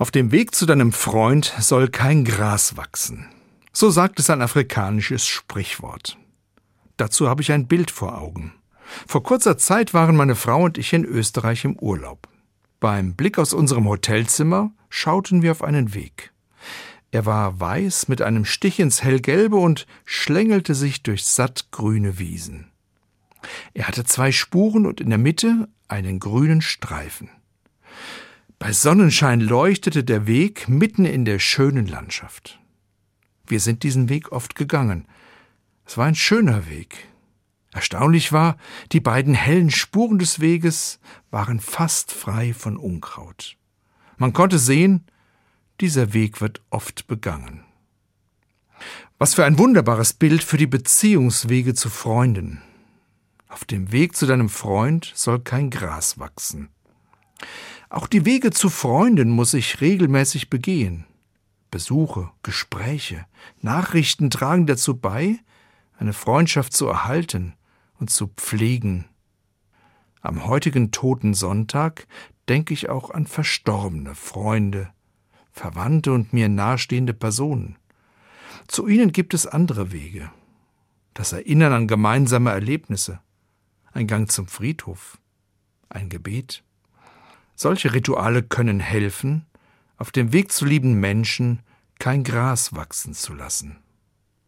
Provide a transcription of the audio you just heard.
Auf dem Weg zu deinem Freund soll kein Gras wachsen. So sagt es ein afrikanisches Sprichwort. Dazu habe ich ein Bild vor Augen. Vor kurzer Zeit waren meine Frau und ich in Österreich im Urlaub. Beim Blick aus unserem Hotelzimmer schauten wir auf einen Weg. Er war weiß mit einem Stich ins Hellgelbe und schlängelte sich durch sattgrüne Wiesen. Er hatte zwei Spuren und in der Mitte einen grünen Streifen. Bei Sonnenschein leuchtete der Weg mitten in der schönen Landschaft. Wir sind diesen Weg oft gegangen. Es war ein schöner Weg. Erstaunlich war, die beiden hellen Spuren des Weges waren fast frei von Unkraut. Man konnte sehen, dieser Weg wird oft begangen. Was für ein wunderbares Bild für die Beziehungswege zu Freunden. Auf dem Weg zu deinem Freund soll kein Gras wachsen. Auch die Wege zu Freunden muss ich regelmäßig begehen. Besuche, Gespräche, Nachrichten tragen dazu bei, eine Freundschaft zu erhalten und zu pflegen. Am heutigen Toten Sonntag denke ich auch an verstorbene Freunde, Verwandte und mir nahestehende Personen. Zu ihnen gibt es andere Wege. Das Erinnern an gemeinsame Erlebnisse, ein Gang zum Friedhof, ein Gebet. Solche Rituale können helfen, auf dem Weg zu lieben Menschen kein Gras wachsen zu lassen.